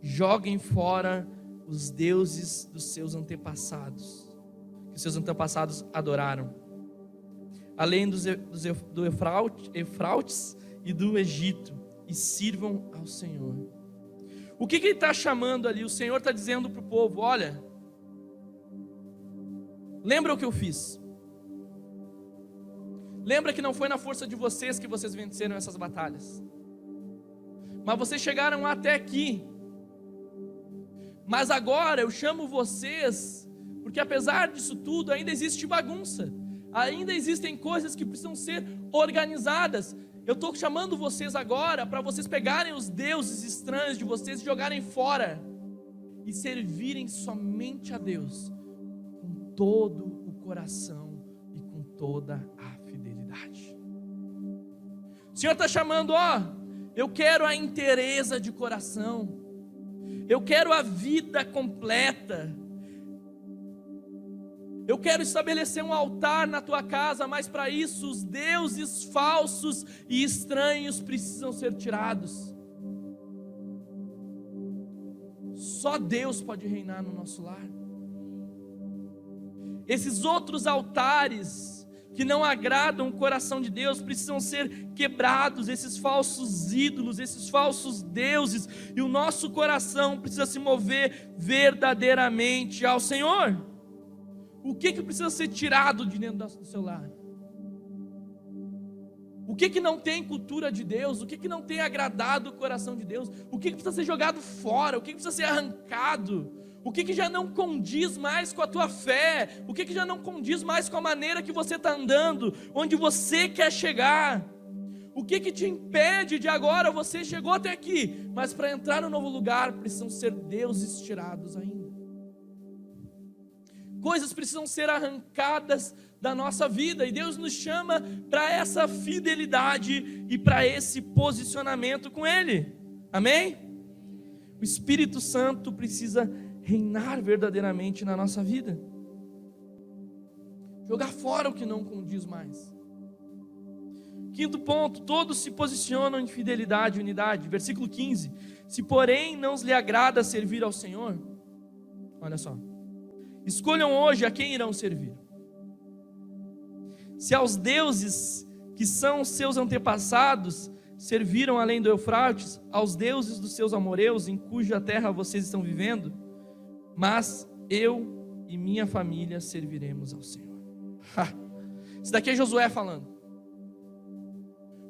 Joguem fora os deuses dos seus antepassados, seus antepassados adoraram, além dos, dos do Eufrautes e do Egito, e sirvam ao Senhor. O que, que ele está chamando ali? O Senhor está dizendo para o povo: olha, lembra o que eu fiz. Lembra que não foi na força de vocês que vocês venceram essas batalhas. Mas vocês chegaram até aqui. Mas agora eu chamo vocês, porque apesar disso tudo, ainda existe bagunça. Ainda existem coisas que precisam ser organizadas. Eu estou chamando vocês agora para vocês pegarem os deuses estranhos de vocês e jogarem fora e servirem somente a Deus com todo o coração e com toda a fidelidade. O Senhor está chamando, ó, eu quero a inteireza de coração, eu quero a vida completa. Eu quero estabelecer um altar na tua casa, mas para isso os deuses falsos e estranhos precisam ser tirados. Só Deus pode reinar no nosso lar. Esses outros altares que não agradam o coração de Deus precisam ser quebrados, esses falsos ídolos, esses falsos deuses, e o nosso coração precisa se mover verdadeiramente ao Senhor. O que, que precisa ser tirado de dentro do seu lar? O que, que não tem cultura de Deus? O que, que não tem agradado o coração de Deus? O que, que precisa ser jogado fora? O que, que precisa ser arrancado? O que, que já não condiz mais com a tua fé? O que, que já não condiz mais com a maneira que você está andando? Onde você quer chegar? O que, que te impede de agora você chegou até aqui, mas para entrar no novo lugar precisam ser deuses tirados ainda? Coisas precisam ser arrancadas da nossa vida, e Deus nos chama para essa fidelidade e para esse posicionamento com Ele, amém? O Espírito Santo precisa reinar verdadeiramente na nossa vida, jogar fora o que não condiz mais. Quinto ponto, todos se posicionam em fidelidade e unidade. Versículo 15: Se porém não lhe agrada servir ao Senhor, olha só, Escolham hoje a quem irão servir. Se aos deuses que são seus antepassados serviram além do Eufrates, aos deuses dos seus amoreus em cuja terra vocês estão vivendo, mas eu e minha família serviremos ao Senhor. Isso daqui é Josué falando.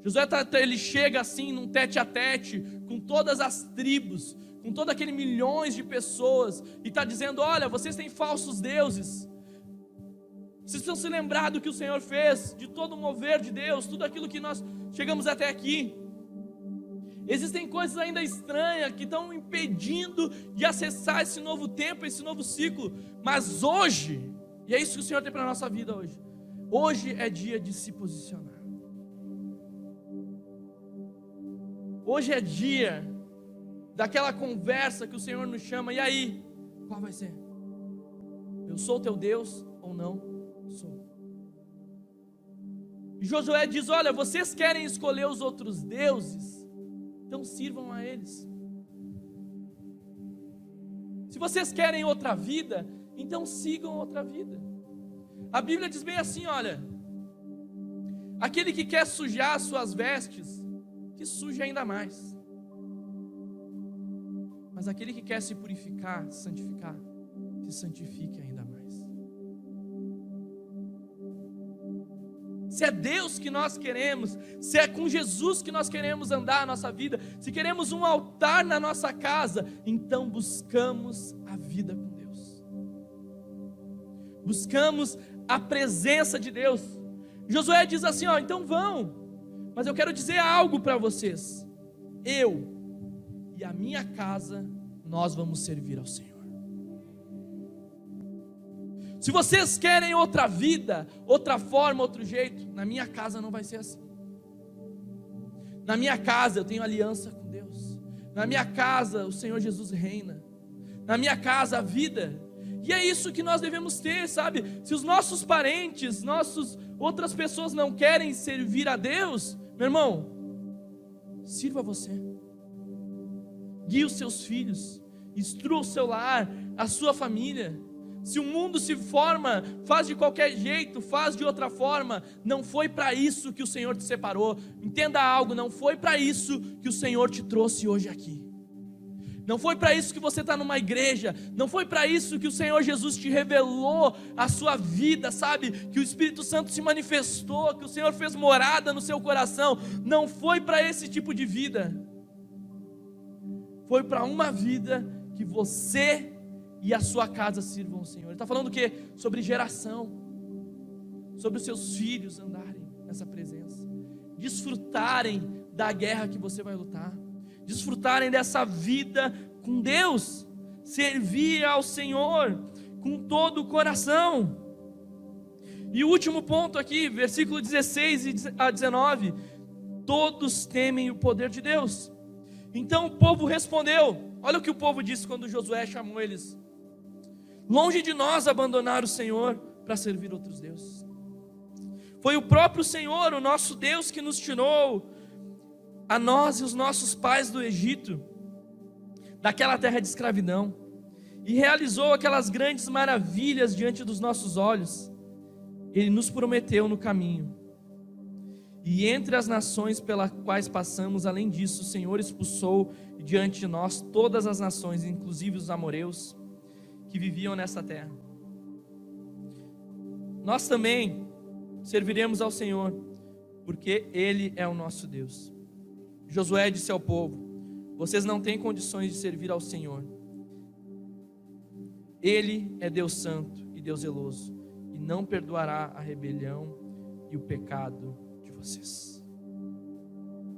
Josué tá, ele chega assim num tete a tete com todas as tribos, com todo aquele milhões de pessoas, e está dizendo: olha, vocês têm falsos deuses. Vocês precisam se lembrar do que o Senhor fez, de todo o mover de Deus, tudo aquilo que nós chegamos até aqui. Existem coisas ainda estranhas que estão impedindo de acessar esse novo tempo, esse novo ciclo. Mas hoje, e é isso que o Senhor tem para a nossa vida hoje. Hoje é dia de se posicionar. Hoje é dia daquela conversa que o Senhor nos chama, e aí, qual vai ser? Eu sou teu Deus ou não sou? E Josué diz: Olha, vocês querem escolher os outros deuses, então sirvam a eles. Se vocês querem outra vida, então sigam outra vida. A Bíblia diz bem assim: olha, aquele que quer sujar as suas vestes, que suje ainda mais. Mas aquele que quer se purificar, se santificar, se santifique ainda mais. Se é Deus que nós queremos, se é com Jesus que nós queremos andar a nossa vida, se queremos um altar na nossa casa, então buscamos a vida com Deus. Buscamos a presença de Deus. Josué diz assim: ó, então vão, mas eu quero dizer algo para vocês. Eu e a minha casa, nós vamos servir ao Senhor. Se vocês querem outra vida, outra forma, outro jeito, na minha casa não vai ser assim. Na minha casa eu tenho aliança com Deus. Na minha casa o Senhor Jesus reina. Na minha casa a vida. E é isso que nós devemos ter, sabe? Se os nossos parentes, nossos outras pessoas não querem servir a Deus, meu irmão, sirva você. Guie os seus filhos, instrua o seu lar, a sua família. Se o mundo se forma, faz de qualquer jeito, faz de outra forma, não foi para isso que o Senhor te separou. Entenda algo, não foi para isso que o Senhor te trouxe hoje aqui. Não foi para isso que você está numa igreja. Não foi para isso que o Senhor Jesus te revelou a sua vida, sabe? Que o Espírito Santo se manifestou, que o Senhor fez morada no seu coração. Não foi para esse tipo de vida. Foi para uma vida que você e a sua casa sirvam ao Senhor. Ele está falando o quê? Sobre geração. Sobre os seus filhos andarem nessa presença. Desfrutarem da guerra que você vai lutar desfrutarem dessa vida com Deus, servir ao Senhor com todo o coração. E o último ponto aqui, versículo 16 a 19: todos temem o poder de Deus. Então o povo respondeu: olha o que o povo disse quando Josué chamou eles: longe de nós abandonar o Senhor para servir outros deuses. Foi o próprio Senhor, o nosso Deus, que nos tirou a nós e os nossos pais do Egito, daquela terra de escravidão, e realizou aquelas grandes maravilhas diante dos nossos olhos. Ele nos prometeu no caminho. E entre as nações pelas quais passamos, além disso, o Senhor expulsou diante de nós todas as nações, inclusive os amoreus que viviam nessa terra. Nós também serviremos ao Senhor, porque Ele é o nosso Deus. Josué disse ao povo: Vocês não têm condições de servir ao Senhor. Ele é Deus santo e Deus zeloso, e não perdoará a rebelião e o pecado vocês.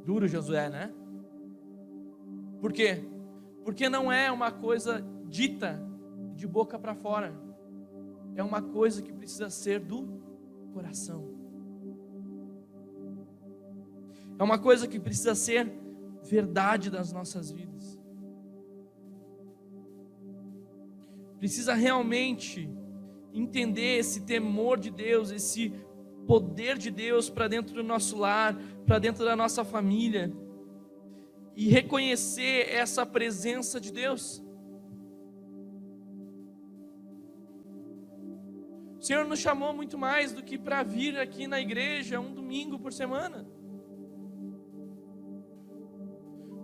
Duro Josué, né? Por quê? Porque não é uma coisa dita de boca para fora. É uma coisa que precisa ser do coração. É uma coisa que precisa ser verdade das nossas vidas. Precisa realmente entender esse temor de Deus, esse poder de Deus para dentro do nosso lar, para dentro da nossa família e reconhecer essa presença de Deus. O Senhor nos chamou muito mais do que para vir aqui na igreja um domingo por semana.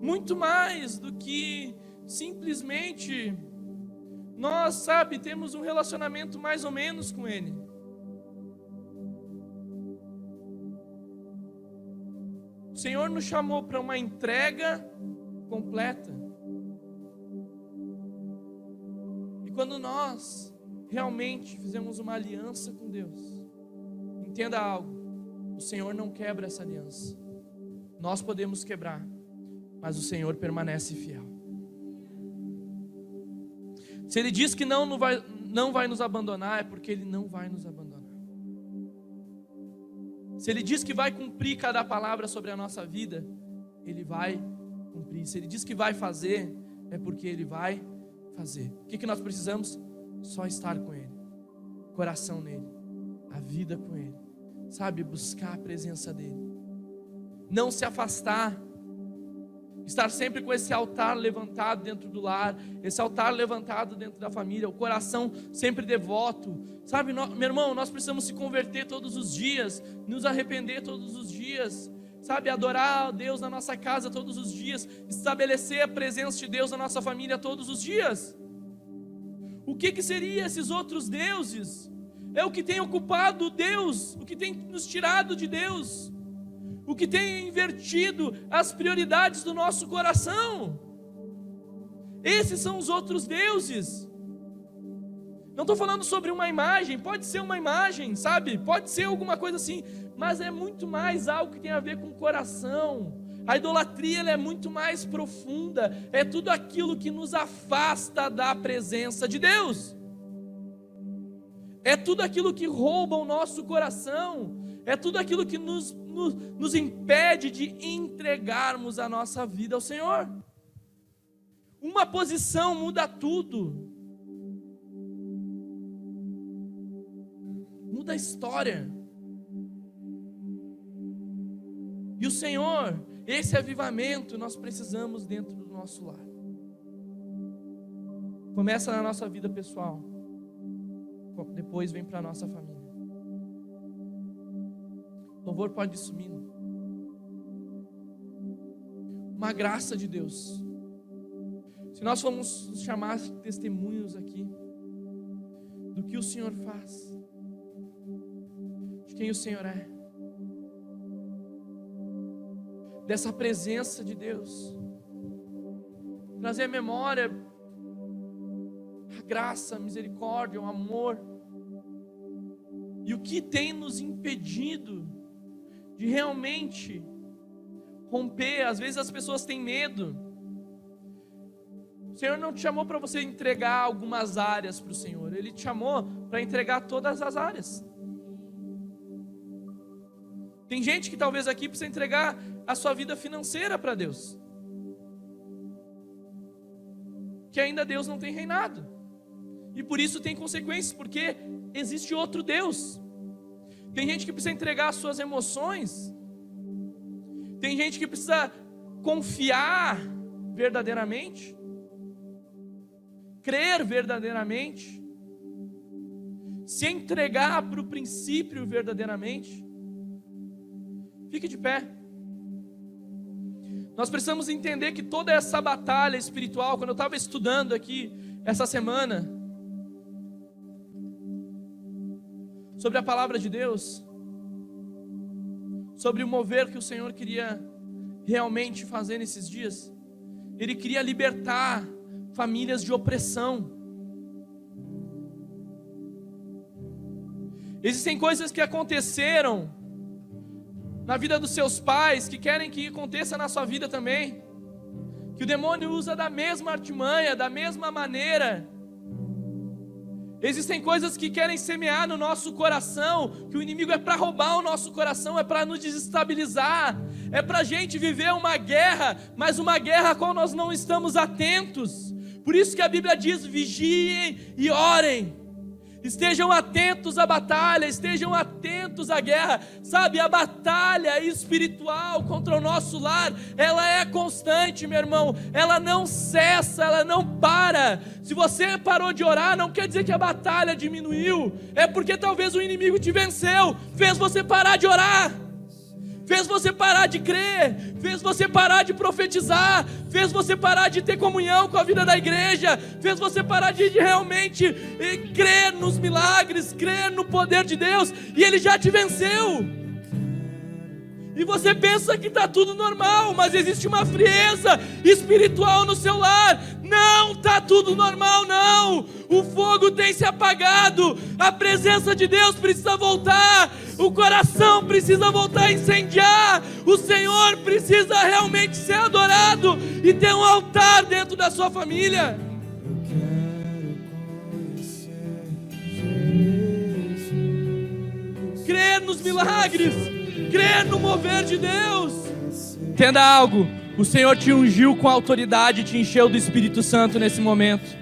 muito mais do que simplesmente nós, sabe, temos um relacionamento mais ou menos com Ele. Senhor nos chamou para uma entrega completa. E quando nós realmente fizemos uma aliança com Deus, entenda algo: o Senhor não quebra essa aliança, nós podemos quebrar mas o Senhor permanece fiel. Se Ele diz que não, não, vai, não vai nos abandonar, é porque Ele não vai nos abandonar. Se Ele diz que vai cumprir cada palavra sobre a nossa vida, Ele vai cumprir. Se Ele diz que vai fazer, é porque Ele vai fazer. O que, que nós precisamos? Só estar com Ele, coração nele, a vida com Ele, sabe, buscar a presença dEle, não se afastar, estar sempre com esse altar levantado dentro do lar, esse altar levantado dentro da família, o coração sempre devoto, sabe, meu irmão, nós precisamos se converter todos os dias, nos arrepender todos os dias, sabe, adorar a Deus na nossa casa todos os dias, estabelecer a presença de Deus na nossa família todos os dias. O que, que seria esses outros deuses? É o que tem ocupado Deus, o que tem nos tirado de Deus, o que tem invertido as prioridades do nosso coração. Esses são os outros deuses. Não estou falando sobre uma imagem, pode ser uma imagem, sabe? Pode ser alguma coisa assim, mas é muito mais algo que tem a ver com o coração. A idolatria é muito mais profunda, é tudo aquilo que nos afasta da presença de Deus. É tudo aquilo que rouba o nosso coração, é tudo aquilo que nos, nos, nos impede de entregarmos a nossa vida ao Senhor. Uma posição muda tudo. muda a história. E o Senhor, esse avivamento nós precisamos dentro do nosso lar. Começa na nossa vida pessoal, depois vem para a nossa família. O louvor pode sumir. Uma graça de Deus. Se nós formos chamar testemunhos aqui do que o Senhor faz, quem o Senhor é, dessa presença de Deus, trazer a memória a graça, a misericórdia, o amor, e o que tem nos impedido de realmente romper. Às vezes as pessoas têm medo. O Senhor não te chamou para você entregar algumas áreas para o Senhor, Ele te chamou para entregar todas as áreas. Tem gente que talvez aqui precisa entregar a sua vida financeira para Deus. Que ainda Deus não tem reinado. E por isso tem consequências, porque existe outro Deus. Tem gente que precisa entregar as suas emoções. Tem gente que precisa confiar verdadeiramente. Crer verdadeiramente. Se entregar para o princípio verdadeiramente. Fique de pé. Nós precisamos entender que toda essa batalha espiritual, quando eu estava estudando aqui essa semana, sobre a palavra de Deus, sobre o mover que o Senhor queria realmente fazer nesses dias, Ele queria libertar famílias de opressão. Existem coisas que aconteceram na vida dos seus pais, que querem que aconteça na sua vida também. Que o demônio usa da mesma artimanha, da mesma maneira. Existem coisas que querem semear no nosso coração, que o inimigo é para roubar o nosso coração, é para nos desestabilizar, é para a gente viver uma guerra, mas uma guerra a qual nós não estamos atentos. Por isso que a Bíblia diz: vigiem e orem. Estejam atentos à batalha, estejam atentos à guerra. Sabe, a batalha espiritual contra o nosso lar, ela é constante, meu irmão. Ela não cessa, ela não para. Se você parou de orar, não quer dizer que a batalha diminuiu. É porque talvez o inimigo te venceu, fez você parar de orar fez você parar de crer, fez você parar de profetizar, fez você parar de ter comunhão com a vida da igreja, fez você parar de, realmente eh, crer nos milagres, crer no poder de Deus, e Ele já te venceu. E você pensa que está tudo normal, mas existe uma frieza espiritual no seu lar. Não está tudo normal, não. O fogo tem se apagado. A presença de Deus precisa voltar. O coração precisa voltar a incendiar. O Senhor precisa realmente ser adorado e ter um altar dentro da sua família. Crer nos milagres crer no mover de Deus. Entenda algo: o Senhor te ungiu com autoridade, te encheu do Espírito Santo nesse momento.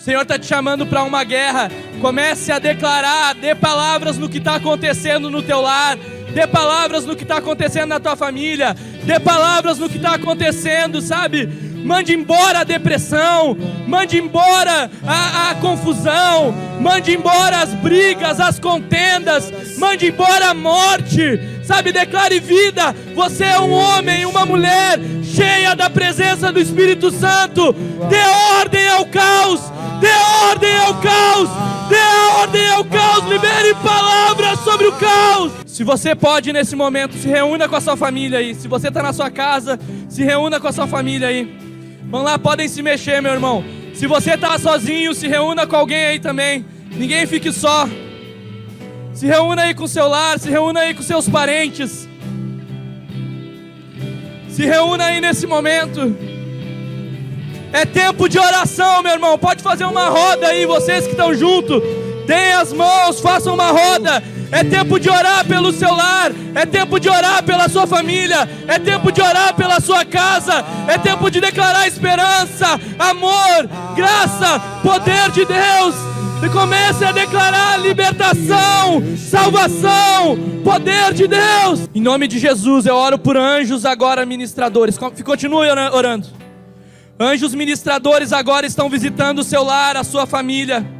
O Senhor está te chamando para uma guerra, Comece a declarar, dê palavras no que está acontecendo no teu lar, dê palavras no que está acontecendo na tua família, dê palavras no que está acontecendo, sabe? Mande embora a depressão, mande embora a, a, confusão, mande embora as brigas, as contendas, mande embora a morte, sabe? Declare vida. Você é um homem, uma mulher cheia da presença do Espírito Santo. Dê ordem ao caos, dê ordem ao caos, dê ordem ao caos, libere palavras sobre o caos. Se você pode nesse momento, se reúna com a sua família aí. Se você está na sua casa, se reúna com a sua família aí. Vamos lá, podem se mexer, meu irmão. Se você está sozinho, se reúna com alguém aí também. Ninguém fique só. Se reúna aí com seu lar, se reúna aí com seus parentes. Se reúna aí nesse momento. É tempo de oração, meu irmão. Pode fazer uma roda aí, vocês que estão junto. Deem as mãos, façam uma roda. É tempo de orar pelo seu lar, é tempo de orar pela sua família, é tempo de orar pela sua casa, é tempo de declarar esperança, amor, graça, poder de Deus. E comece a declarar libertação, salvação, poder de Deus. Em nome de Jesus, eu oro por anjos agora ministradores. Continue orando. Anjos ministradores agora estão visitando o seu lar, a sua família.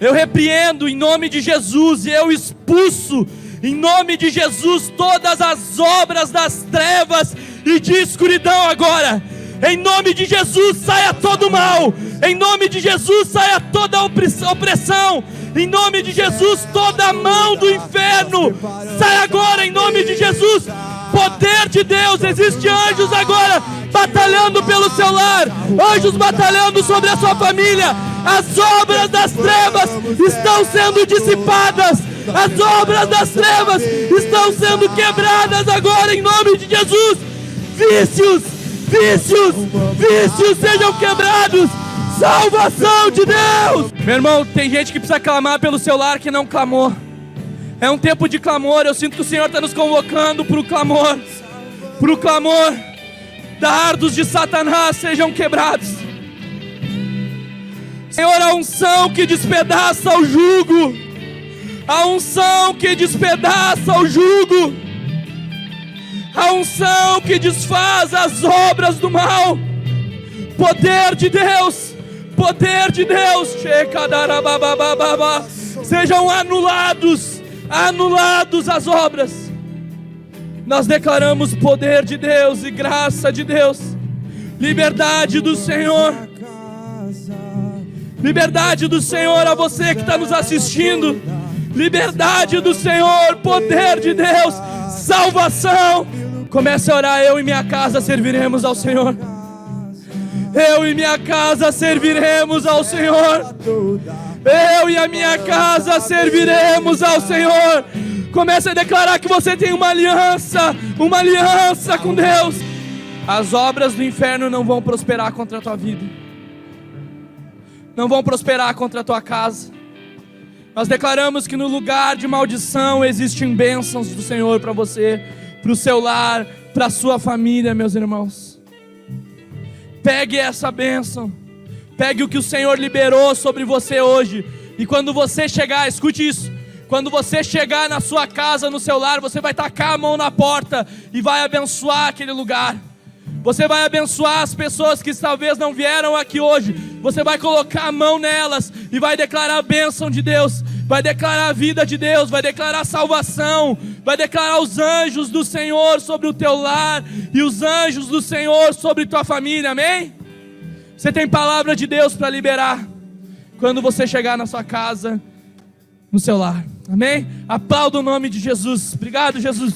Eu repreendo em nome de Jesus e eu expulso em nome de Jesus todas as obras das trevas e de escuridão agora. Em nome de Jesus saia todo mal. Em nome de Jesus saia toda opressão. Em nome de Jesus toda mão do inferno sai agora em nome de Jesus. Poder de Deus, existe anjos agora batalhando pelo seu lar, anjos batalhando sobre a sua família, as obras das trevas estão sendo dissipadas. As obras das trevas estão sendo quebradas agora em nome de Jesus. Vícios, vícios, vícios sejam quebrados. Salvação de Deus. Meu irmão, tem gente que precisa clamar pelo seu lar que não clamou. É um tempo de clamor. Eu sinto que o Senhor está nos convocando para o clamor. Para o clamor. Dardos de Satanás sejam quebrados. Senhor, a unção que despedaça o jugo, a unção que despedaça o jugo, a unção que desfaz as obras do mal, poder de Deus, poder de Deus, sejam anulados, anulados as obras. Nós declaramos poder de Deus e graça de Deus, liberdade do Senhor Liberdade do Senhor a você que está nos assistindo. Liberdade do Senhor, poder de Deus, salvação. Comece a orar, eu e minha casa serviremos ao Senhor. Eu e minha casa serviremos ao Senhor. Eu e a minha casa serviremos ao Senhor. Comece a declarar que você tem uma aliança, uma aliança com Deus. As obras do inferno não vão prosperar contra a tua vida não vão prosperar contra a tua casa. Nós declaramos que no lugar de maldição existem bênçãos do Senhor para você, para o seu lar, para a sua família, meus irmãos. Pegue essa bênção, pegue o que o Senhor liberou sobre você hoje, e quando você chegar, escute isso. Quando você chegar na sua casa, no seu lar, você vai tacar a mão na porta e vai abençoar aquele lugar. Você vai abençoar as pessoas que talvez não vieram aqui hoje. Você vai colocar a mão nelas e vai declarar a bênção de Deus. Vai declarar a vida de Deus, vai declarar a salvação, vai declarar os anjos do Senhor sobre o teu lar e os anjos do Senhor sobre tua família, amém? Você tem palavra de Deus para liberar quando você chegar na sua casa, no seu lar, amém? Aplauda o nome de Jesus, obrigado, Jesus.